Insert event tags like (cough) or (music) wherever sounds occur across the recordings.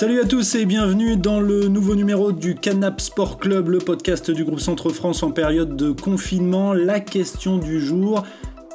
Salut à tous et bienvenue dans le nouveau numéro du Canap Sport Club, le podcast du groupe Centre France en période de confinement. La question du jour,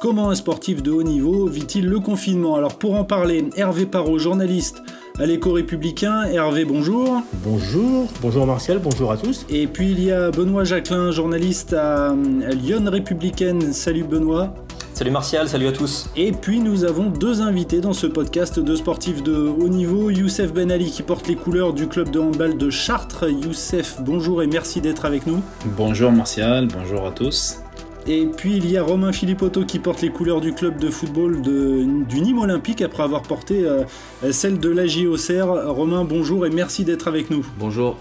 comment un sportif de haut niveau vit-il le confinement? Alors pour en parler, Hervé Parot, journaliste à l'écho républicain. Hervé, bonjour. Bonjour, bonjour Martial, bonjour à tous. Et puis il y a Benoît Jacquelin, journaliste à, Lyon républicaine. Salut Benoît. Salut Martial, salut à tous. Et puis nous avons deux invités dans ce podcast, deux sportifs de haut niveau. Youssef Ben Ali qui porte les couleurs du club de handball de Chartres. Youssef, bonjour et merci d'être avec nous. Bonjour Martial, bonjour à tous. Et puis il y a Romain Philippotto qui porte les couleurs du club de football du Nîmes Olympique après avoir porté euh, celle de la Auxerre. Romain, bonjour et merci d'être avec nous. Bonjour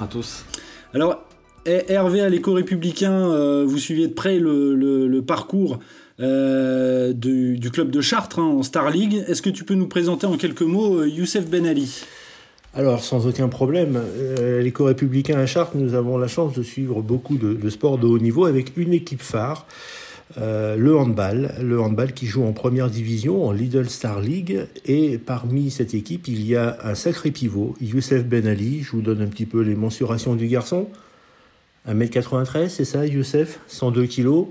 à tous. Alors, Hervé à l'éco républicain, euh, vous suiviez de près le parcours euh, du, club de Chartres hein, en Star League. Est-ce que tu peux nous présenter en quelques mots euh, Youssef Ben Ali? Alors, sans aucun problème, euh, les co-républicains à Chartres, nous avons la chance de suivre beaucoup de, sports de haut niveau avec une équipe phare, le handball. Le handball qui joue en première division, en Lidl Star League. Et parmi cette équipe, il y a un sacré pivot, Youssef Ben Ali. Je vous donne un petit peu les mensurations du garçon. 1m93, c'est ça, Youssef? 102 kilos.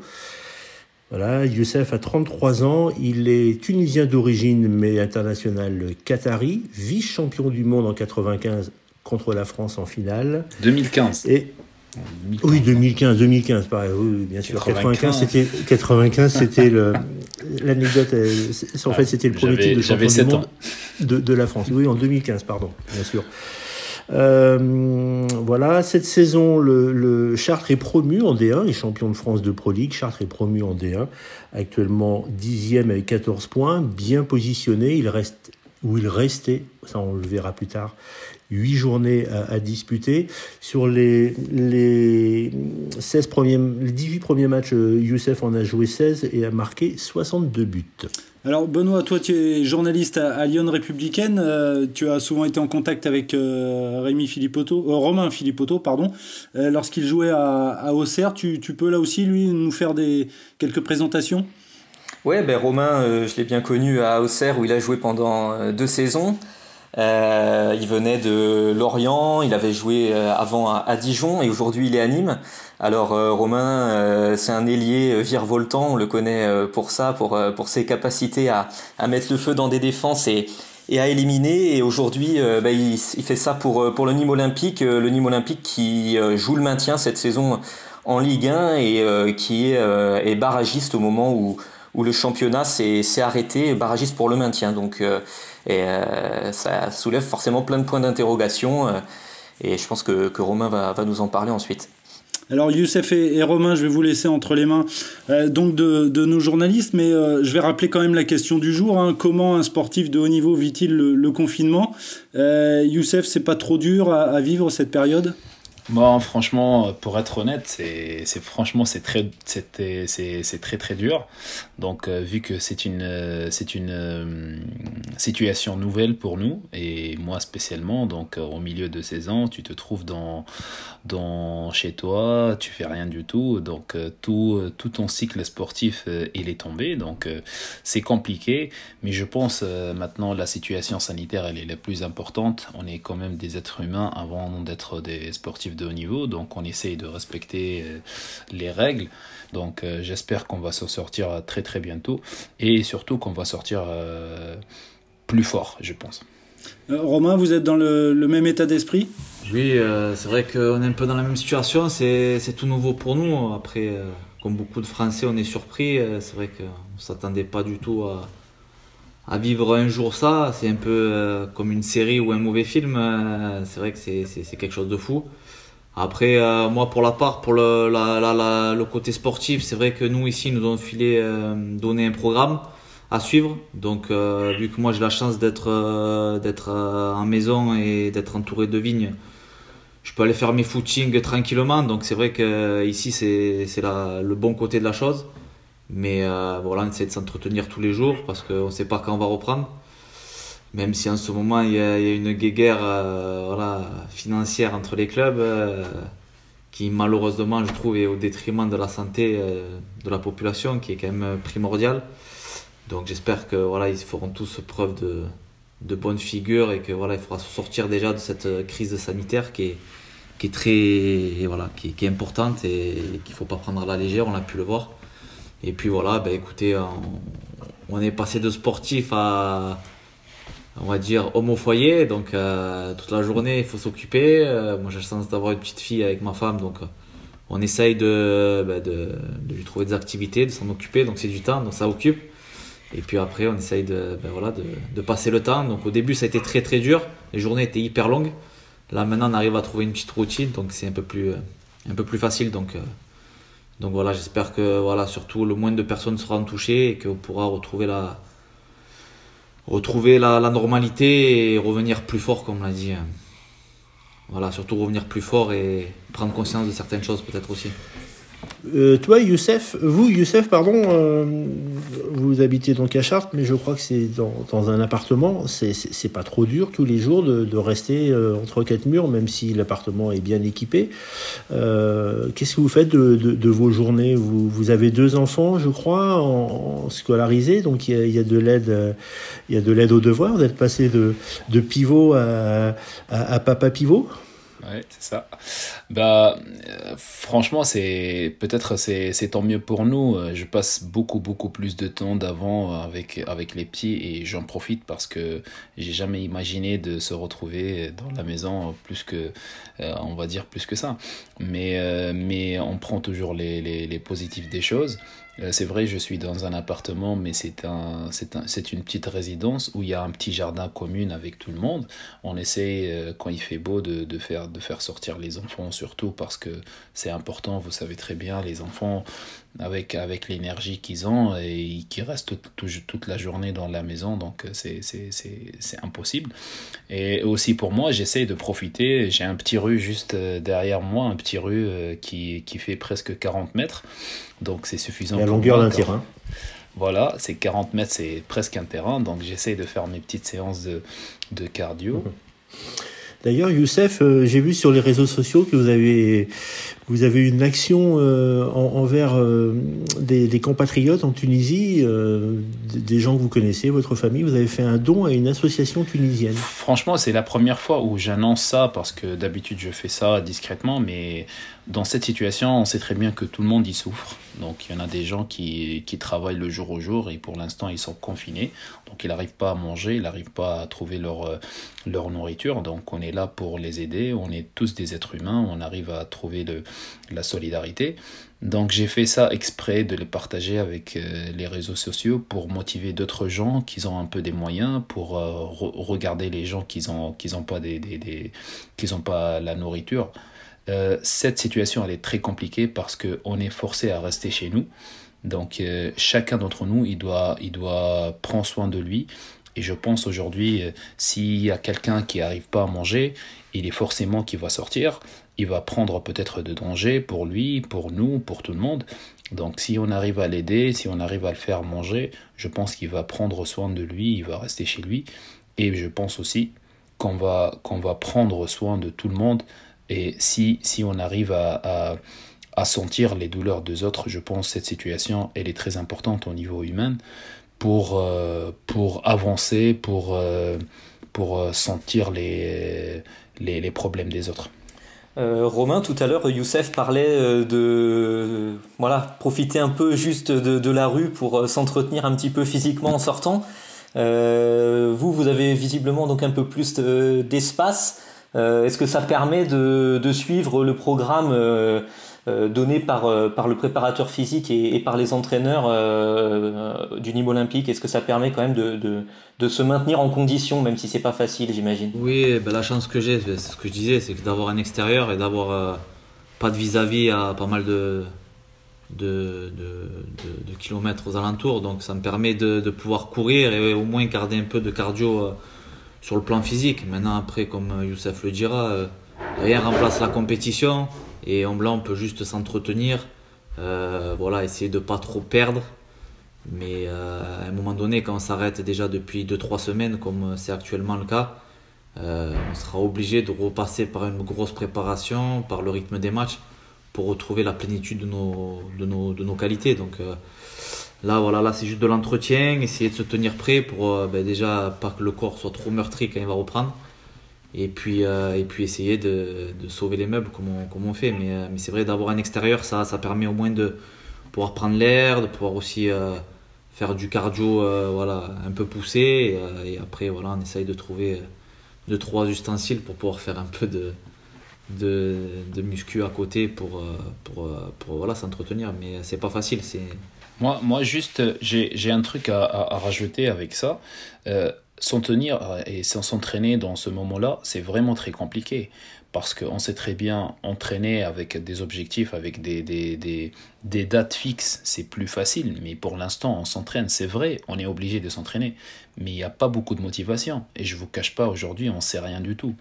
Voilà, Youssef a 33 ans, il est tunisien d'origine mais international qatari, vice-champion du monde en 95 contre la France en finale. 2015. Et oui, 2015, 2015, pareil, oui, bien sûr. 95, c'était 95, c'était l'anecdote. En fait, c'était le premier titre de champion du monde de, de, la France. Oui, en 2015, pardon, bien sûr. Euh, voilà, cette saison, le, Chartres est promu en D1, il est champion de France de Pro League. Chartres est promu en D1, actuellement dixième avec 14 points, bien positionné. Il reste, où il restait, ça on le verra plus tard, 8 journées à, disputer. Sur les, les, 16 premiers, les 18 premiers matchs, euh, Youssef en a joué 16 et a marqué 62 buts. Alors Benoît, toi tu es journaliste à, Lyon Républicaine, euh, tu as souvent été en contact avec euh, Rémi euh, Romain Philippotto, pardon, lorsqu'il jouait à, Auxerre. Tu, peux là aussi lui nous faire quelques présentations? Ouais, ben Romain, je l'ai bien connu à Auxerre où il a joué pendant deux saisons. Il venait de Lorient, il avait joué avant à Dijon et aujourd'hui il est à Nîmes. Alors euh, Romain, euh, c'est un ailier euh, virevoltant, on le connaît pour ça, pour, pour ses capacités à, à mettre le feu dans des défenses et, et à éliminer. Et aujourd'hui, bah, il, il, fait ça pour, pour le Nîmes Olympique, le Nîmes Olympique qui joue le maintien cette saison en Ligue 1 et qui est, est, barragiste au moment où, où le championnat s'est arrêté, barragiste pour le maintien. Donc et, ça soulève forcément plein de points d'interrogation. et je pense que, Romain va, nous en parler ensuite. Alors Youssef et, Romain, je vais vous laisser entre les mains euh, donc de, nos journalistes, mais euh, je vais rappeler quand même la question du jour. Hein. comment un sportif de haut niveau vit-il le, confinement? Euh, Youssef, c'est pas trop dur à vivre cette période? Bon, franchement, pour être honnête, c'est, franchement c'est très, c'est, très très dur. Donc, euh, vu que c'est une, euh, c'est une euh, situation nouvelle pour nous et moi spécialement, donc au milieu de 16 ans, tu te trouves dans, dans chez toi, tu fais rien du tout, donc tout, tout ton cycle sportif il est tombé, donc c'est compliqué. Mais je pense maintenant la situation sanitaire elle est la plus importante. On est quand même des êtres humains avant d'être des sportifs de haut niveau, donc on essaye de respecter euh, les règles. Donc euh, j'espère qu'on va s'en sortir très très bientôt et surtout qu'on va sortir euh, plus fort, je pense. Romain, vous êtes dans le, même état d'esprit? Oui, c'est vrai qu'on est un peu dans la même situation, c'est tout nouveau pour nous. Après, comme beaucoup de Français, on est surpris. c'est vrai qu'on ne s'attendait pas du tout à, à vivre un jour ça. C'est un peu comme une série ou un mauvais film. c'est vrai que c'est quelque chose de fou. Après, euh, moi, pour la part, pour le, le côté sportif, c'est vrai que nous, ici, nous avons filé, euh, donné un programme à suivre. Donc, euh, vu que moi, j'ai la chance d'être d'être en maison et d'être entouré de vignes, je peux aller faire mes footings tranquillement. Donc, c'est vrai que ici, c'est le bon côté de la chose. Mais voilà, on essaie de s'entretenir tous les jours parce qu'on ne sait pas quand on va reprendre même si en ce moment il y a, une guéguerre euh, voilà, financière entre les clubs euh, qui malheureusement je trouve est au détriment de la santé euh, de la population qui est quand même primordiale. Donc j'espère que voilà ils feront tous preuve de, de bonne figure et que voilà, il faudra sortir déjà de cette crise sanitaire qui est, qui est très voilà, qui, est importante et qu'il faut pas prendre à la légère, on a pu le voir. Et puis voilà, ben écoutez, on, est passé de sportif à on va dire homme au foyer, donc euh, toute la journée il faut s'occuper. Euh, moi j'ai la chance d'avoir une petite fille avec ma femme, donc on essaye de, ben, de, lui trouver des activités, de s'en occuper, donc c'est du temps, donc ça occupe. Et puis après, on essaye de, voilà, de, passer le temps. Donc au début, ça a été très très dur. Les journées étaient hyper longues. Là maintenant, on arrive à trouver une petite routine, donc c'est un peu plus, un peu plus facile. Donc, euh, donc voilà, j'espère que voilà, surtout le moins de personnes seront touchées et qu'on pourra retrouver la, retrouver la, normalité et revenir plus fort, comme l'a dit. Voilà, surtout revenir plus fort et prendre conscience de certaines choses peut-être aussi. Euh, toi, Youssef, vous, Youssef, pardon, euh, vous habitez donc à Chartres, mais je crois que c'est dans, dans, un appartement. C'est pas trop dur tous les jours de, de rester euh, entre quatre murs, même si l'appartement est bien équipé. Euh, qu'est-ce que vous faites de, de, de vos journées? Vous, vous, avez deux enfants, je crois, en, en scolarisés, donc il y a, de l'aide, il y a de l'aide au devoir d'être passé de, de pivot à, à, à papa pivot? Ouais, c'est ça. Bah, euh, franchement, c'est peut-être c'est c'est tant mieux pour nous. Euh, je passe beaucoup beaucoup plus de temps d'avant avec avec les petits et j'en profite parce que j'ai jamais imaginé de se retrouver dans la maison plus que euh, on va dire plus que ça. Mais mais on prend toujours les, les positifs des choses. Euh, c'est vrai, je suis dans un appartement, mais c'est un, un, une petite résidence où il y a un petit jardin commun avec tout le monde. On essaie, euh, quand il fait beau, de, de, faire, de faire sortir les enfants, surtout parce que c'est important. Vous savez très bien, les enfants, avec, avec l'énergie qu'ils ont et qui restent tout, toute la journée dans la maison, donc c'est, c'est, impossible. Et aussi pour moi, j'essaie de profiter. J'ai un petit rue juste euh, derrière moi, un petit rue qui, qui fait presque 40 mètres. Donc c'est suffisant. La longueur d'un terrain. Voilà, c'est 40 mètres, c'est presque un terrain. Donc j'essaie de faire mes petites séances de, de cardio. Mmh. D'ailleurs, Youssef, euh, j'ai vu sur les réseaux sociaux que vous avez, vous avez une action euh, en, envers euh, des, compatriotes en Tunisie, des gens que vous connaissez, votre famille. Vous avez fait un don à une association tunisienne. Franchement, c'est la première fois où j'annonce ça parce que d'habitude je fais ça discrètement, mais dans cette situation, on sait très bien que tout le monde y souffre. Donc il y en a des gens qui, qui travaillent le jour au jour et pour l'instant ils sont confinés. Donc ils n'arrivent pas à manger, ils n'arrivent pas à trouver leur, leur nourriture. Donc on est là pour les aider. On est tous des êtres humains. On arrive à trouver le, la solidarité. Donc j'ai fait ça exprès de les partager avec euh, les réseaux sociaux pour motiver d'autres gens qui ont un peu des moyens, pour euh, re regarder les gens qui n'ont pas, des, des, ont pas la nourriture. Euh, cette situation elle est très compliquée parce qu'on est forcé à rester chez nous. Donc euh, chacun d'entre nous, il doit, il doit prendre soin de lui. Et je pense aujourd'hui, euh, s'il y a quelqu'un qui n'arrive pas à manger, il est forcément qui va sortir il va prendre peut-être de danger pour lui, pour nous, pour tout le monde. Donc si on arrive à l'aider, si on arrive à le faire manger, je pense qu'il va prendre soin de lui, il va rester chez lui. Et je pense aussi qu'on va, qu'on va prendre soin de tout le monde. Et si, si on arrive à, à, sentir les douleurs des autres, je pense que cette situation, elle est très importante au niveau humain pour, euh, pour avancer, pour, euh, pour sentir les, les, problèmes des autres. Euh, Romain, tout à l'heure, Youssef parlait euh, de voilà profiter un peu juste de, de la rue pour euh, s'entretenir un petit peu physiquement en sortant. Euh, vous, vous avez visiblement donc un peu plus d'espace. Est-ce que ça permet de, suivre le programme donné par, le préparateur physique et, par les entraîneurs du niveau olympique? Est-ce que ça permet quand même de, se maintenir en condition, même si c'est pas facile, j'imagine? Oui, ben la chance que j'ai, c'est ce que je disais, c'est d'avoir un extérieur et d'avoir euh, pas de vis-à-vis -à, pas mal de, de, de, kilomètres aux alentours. Donc ça me permet de, pouvoir courir et au moins garder un peu de cardio euh, sur le plan physique. Maintenant, après, comme Youssef le dira, euh, rien remplace la compétition et en blanc, on peut juste s'entretenir. Euh, voilà, essayer de pas trop perdre mais euh, à un moment donné, quand on s'arrête déjà depuis 2-3 semaines, comme c'est actuellement le cas, euh, on sera obligé de repasser par une grosse préparation, par le rythme des matchs, pour retrouver la plénitude de nos, qualités. Euh, Là, voilà, là, c'est juste de l'entretien, essayer de se tenir prêt pour ben, déjà pas que le corps soit trop meurtri quand il va reprendre. Et puis, et puis essayer de, sauver les meubles comme on, fait. Mais, mais c'est vrai, d'avoir un extérieur, ça, ça permet au moins de pouvoir prendre l'air, de pouvoir aussi faire du cardio voilà, un peu poussé. Et, après, voilà, on essaye de trouver deux, trois ustensiles pour pouvoir faire un peu de, de, muscu à côté pour, euh, pour, euh, pour voilà, s'entretenir. Mais c'est pas facile. C'est... Moi, moi, juste, j'ai, j'ai un truc à, à, rajouter avec ça. Euh, s'en tenir et s'entraîner dans ce moment-là, c'est vraiment très compliqué. Parce qu'on sait très bien, entraîner avec des objectifs, avec des, des dates fixes, c'est plus facile. Mais pour l'instant, on s'entraîne, c'est vrai, on est obligé de s'entraîner. Mais il n'y a pas beaucoup de motivation. Et je ne vous cache pas, aujourd'hui, on ne sait rien du tout.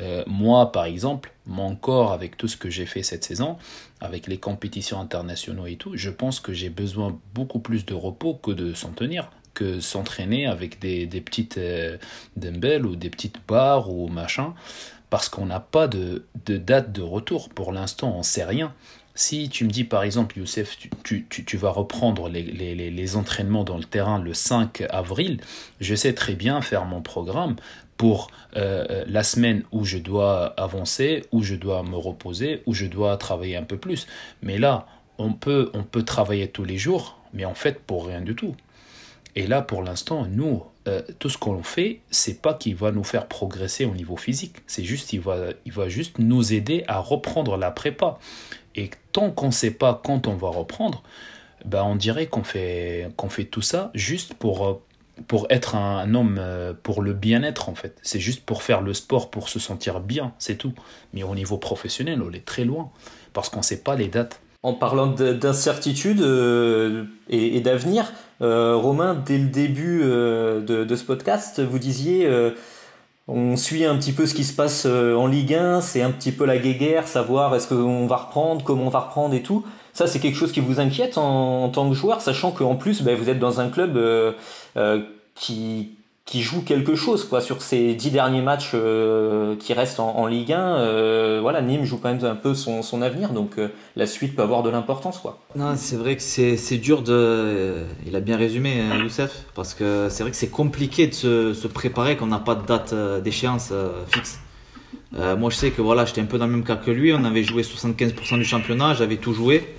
Euh, moi, par exemple, mon corps, avec tout ce que j'ai fait cette saison, avec les compétitions internationales et tout, je pense que j'ai besoin beaucoup plus de repos que de s'en tenir, que s'entraîner avec des, petites euh, dumbbells ou des petites barres ou machin, parce qu'on n'a pas de, de, date de retour. Pour l'instant, on sait rien. Si tu me dis par exemple, Youssef, tu, tu, tu vas reprendre les, les, les, entraînements dans le terrain le 5 avril, je sais très bien faire mon programme pour euh, euh, la semaine où je dois avancer, où je dois me reposer, où je dois travailler un peu plus. Mais là, on peut, on peut travailler tous les jours, mais en fait pour rien du tout. Et là, pour l'instant, nous, euh, tout ce qu'on fait, c'est pas qu'il va nous faire progresser au niveau physique. C'est juste, il va, il va juste nous aider à reprendre la prépa. Et tant qu'on ne sait pas quand on va reprendre, ben on dirait qu'on fait, qu'on fait tout ça juste pour, pour être un homme, euh, pour le bien-être en fait. C'est juste pour faire le sport, pour se sentir bien, c'est tout. Mais au niveau professionnel, on est très loin, parce qu'on ne sait pas les dates. En parlant d'incertitude euh, et, d'avenir, euh, Romain, dès le début de, ce podcast, vous disiez on suit un petit peu ce qui se passe en Ligue 1, c'est un petit peu la guéguerre, savoir est-ce qu'on va reprendre, comment on va reprendre et tout. Ça, c'est quelque chose qui vous inquiète en, tant que joueur, sachant qu'en plus, ben, vous êtes dans un club euh, euh, qui, qui joue quelque chose quoi sur ces dix derniers matchs euh, qui restent en, Ligue 1 voilà Nîmes joue quand même un peu son, avenir donc la suite peut avoir de l'importance quoi. Non c'est vrai que c'est, dur de il a bien résumé hein, Youssef parce que c'est vrai que c'est compliqué de se, se préparer quand on n'a pas de date d'échéance fixe. Moi je sais que voilà j'étais un peu dans le même cas que lui on avait joué 75% du championnat j'avais tout joué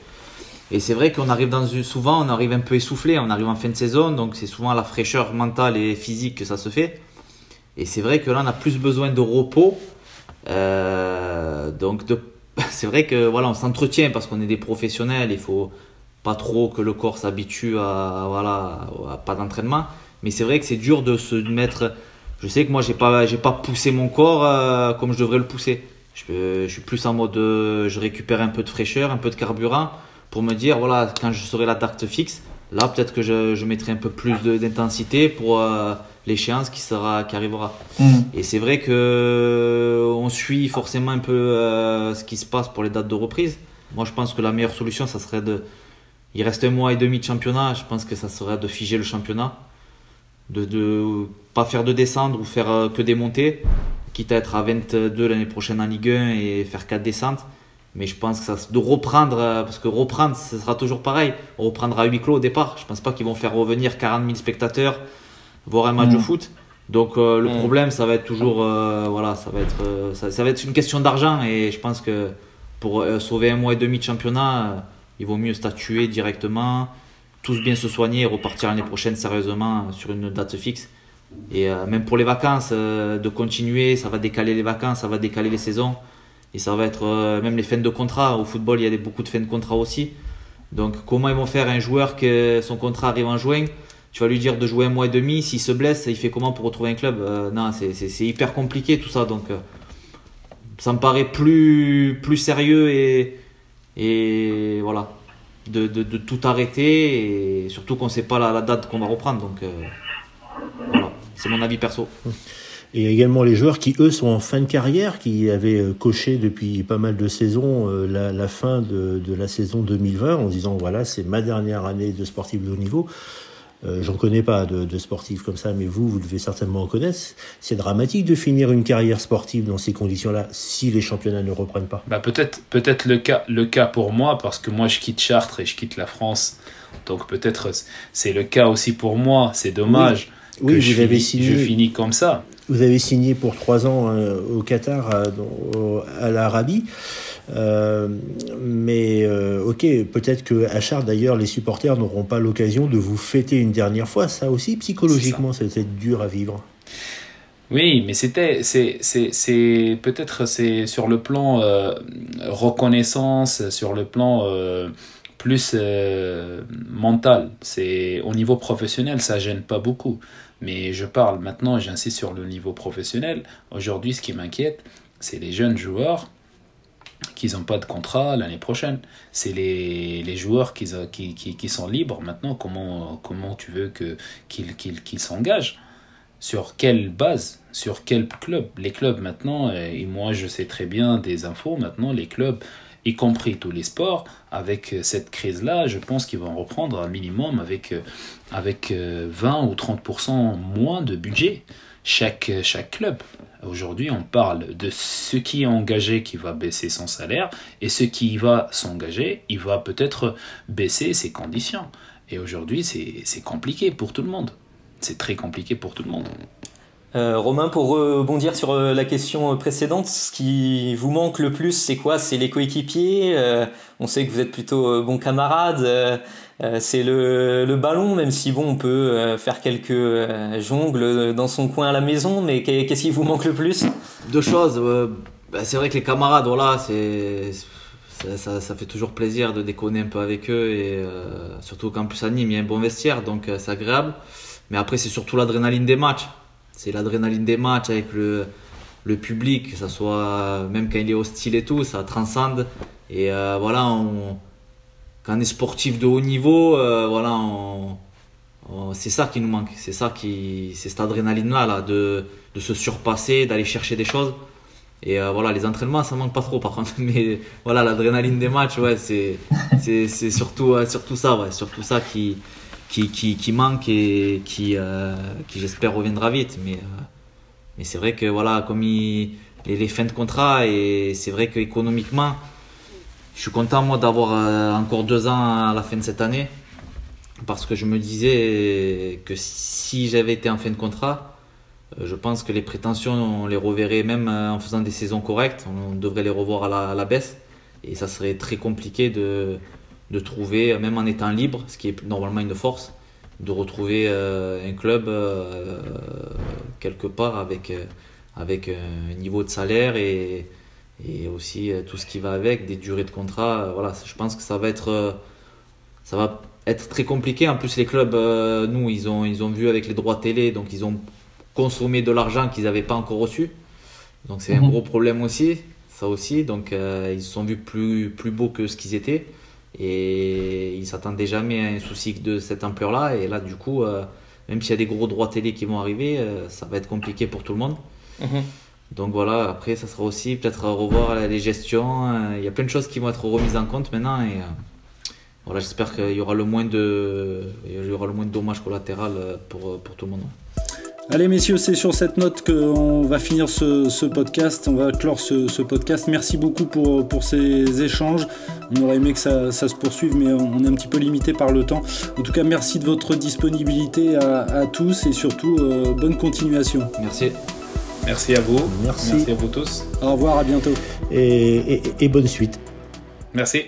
et c'est vrai qu'on arrive dans souvent, on arrive un peu essoufflé, on arrive en fin de saison, donc c'est souvent la fraîcheur mentale et physique que ça se fait. Et c'est vrai que là, on a plus besoin de repos. Euh, donc (laughs) c'est vrai que voilà, on s'entretient parce qu'on est des professionnels. Il faut pas trop que le corps s'habitue à, voilà, pas d'entraînement. Mais c'est vrai que c'est dur de se mettre. Je sais que moi, j'ai pas, j'ai pas poussé mon corps euh, comme je devrais le pousser. Je, je suis plus en mode, euh, je récupère un peu de fraîcheur, un peu de carburant pour me dire, voilà, quand je serai la date fixe, là peut-être que je, je, mettrai un peu plus d'intensité pour euh, l'échéance qui, sera, qui arrivera. Mm. Et c'est vrai que euh, on suit forcément un peu euh, ce qui se passe pour les dates de reprise. Moi je pense que la meilleure solution, ça serait de... Il reste un mois et demi de championnat, je pense que ça serait de figer le championnat. De ne pas faire de descendre ou faire que des montées, quitte à être à 22 l'année prochaine en Ligue 1 et faire 4 descentes mais je pense que ça, de reprendre, euh, parce que reprendre, ce sera toujours pareil. On reprendra à huis clos au départ. Je pense pas qu'ils vont faire revenir 40 000 spectateurs voir un match de mm. foot. Donc euh, le mm. problème, ça va être toujours, euh, voilà, ça va être, ça, va être une question d'argent. Et je pense que pour sauver un mois et demi de championnat, il vaut mieux statuer directement, tous bien se soigner et repartir l'année prochaine sérieusement sur une date fixe. Et même pour les vacances, de continuer, ça va décaler les vacances, ça va décaler les saisons. Et ça va être euh, même les fins de contrat. Au football, il y a beaucoup de fins de contrat aussi. Donc, comment ils vont faire un joueur que son contrat arrive en juin? Tu vas lui dire de jouer un mois et demi. S'il se blesse, il fait comment pour retrouver un club? Euh, Non, c'est hyper compliqué tout ça. Donc, euh, ça me paraît plus, plus sérieux et, et voilà, de, tout arrêter. Et surtout qu'on ne sait pas la, la date qu'on va reprendre. Donc, voilà, c'est mon avis perso. Et également les joueurs qui, eux, sont en fin de carrière, qui avaient euh, coché depuis pas mal de saisons euh, la, la fin de, de, la saison 2020 en disant voilà, c'est ma dernière année de sportif de haut niveau. euh, j'en connais pas de, de, sportifs comme ça, mais vous, vous devez certainement en connaître. C'est dramatique de finir une carrière sportive dans ces conditions-là si les championnats ne reprennent pas. Bah peut-être, peut-être le cas, le cas pour moi parce que moi je quitte Chartres et je quitte la France, donc peut-être c'est le cas aussi pour moi. C'est dommage. Oui, que vous je avez signé- Je finis comme ça. Vous avez signé pour trois ans euh, au Qatar, à, l'Arabie. Euh, mais euh, ok, peut-être que Chartres d'ailleurs, les supporters n'auront pas l'occasion de vous fêter une dernière fois. Ça aussi, psychologiquement, être dur à vivre. Oui, mais c'était, c'est, c'est, c'est peut-être c'est sur le plan reconnaissance, sur le plan plus euh, mental. C'est au niveau professionnel, ça gêne pas beaucoup. Mais je parle maintenant, j'insiste sur le niveau professionnel. Aujourd'hui, ce qui m'inquiète, c'est les jeunes joueurs qui n'ont pas de contrat l'année prochaine. C'est les, les joueurs qui, sont libres maintenant. Comment, comment tu veux que, qu'ils, qu'ils, qu'ils s'engagent? Sur quelle base, sur quel club? Les clubs maintenant, euh, et moi je sais très bien des infos, maintenant les clubs, y compris tous les sports, avec euh, cette crise-là, je pense qu'ils vont reprendre un minimum avec, euh, avec euh, 20 ou 30% moins de budget chaque, chaque club. Aujourd'hui, on parle de ce qui est engagé qui va baisser son salaire et ce qui va s'engager, il va peut-être baisser ses conditions. Et aujourd'hui, c'est compliqué pour tout le monde. C'est très compliqué pour tout le monde. Euh, Romain, pour rebondir sur euh, la question précédente, ce qui vous manque le plus, c'est quoi? C'est les coéquipiers Euh, On sait que vous êtes plutôt. Euh, euh, c'est le, ballon, même si bon, on peut faire quelques jongles dans son coin à la maison, mais qu'est- qu'est-ce qui vous manque le plus? Deux choses. bah, c'est vrai que les camarades, voilà, ça, fait toujours plaisir de déconner un peu avec eux et surtout qu'en plus à il y a un bon vestiaire, donc c'est agréable. Mais après c'est surtout l'adrénaline des matchs. C'est l'adrénaline des matchs avec le le public, que ça soit même quand il est hostile et tout, ça transcende. Et euh, voilà, on, quand on est sportif de haut niveau, euh, voilà, c'est ça qui nous manque. C'est ça qui, c'est cette adrénaline là, de de se surpasser, d'aller chercher des choses. Et euh, voilà, les entraînements, ça manque pas trop par contre. (laughs) Mais voilà, l'adrénaline des matchs, ouais, c'est, c'est, c'est surtout, surtout ça, ouais, surtout ça qui, qui, qui, manque et qui, euh, qui j'espère reviendra vite. Mais, euh, mais c'est vrai que voilà, comme il, les, les fins de contrat, et c'est vrai qu'économiquement, je suis content moi d'avoir euh, encore deux ans à la fin de cette année. Parce que je me disais que si j'avais été en fin de contrat, Je pense que les prétentions, on les reverrait même en faisant des saisons correctes. On devrait les revoir à la baisse. Et ça serait très compliqué de, de trouver, même en étant libre, ce qui est normalement une force, de retrouver euh, un club euh, quelque part avec, euh, avec un niveau de salaire et, et aussi tout ce qui va avec, des durées de contrat. Voilà, je pense que ça va être, ça va être très compliqué. En plus, les clubs, euh, nous, ils ont, ils ont vu avec les droits télé, donc ils ont consommer de l'argent qu'ils n'avaient pas encore reçu. Donc c'est un Mhm. gros problème aussi, ça aussi. Donc ils se sont vus plus, plus beaux que ce qu'ils étaient. Et ils s'attendaient jamais à un souci de cette ampleur-là. Et là, du coup, euh, même s'il y a des gros droits télé qui vont arriver, euh, ça va être compliqué pour tout le monde. Donc voilà, après, ça sera aussi peut-être à revoir les gestions. Euh, Il y a plein de choses qui vont être remises en compte maintenant. Et voilà, j'espère qu'il y aura le moins de, il y aura le moins de dommages collatéraux pour, pour tout le monde. Allez messieurs, c'est sur cette note qu'on va finir ce, ce podcast, on va clore ce, ce podcast. Merci beaucoup pour, pour ces échanges. On aurait aimé que ça, ça se poursuive, mais on est un petit peu limité par le temps. En tout cas, merci de votre disponibilité à, à tous et surtout, euh, bonne continuation. Merci. Merci à vous. Merci. Merci à vous tous. Au revoir, à bientôt. Et, et- et bonne suite. Merci.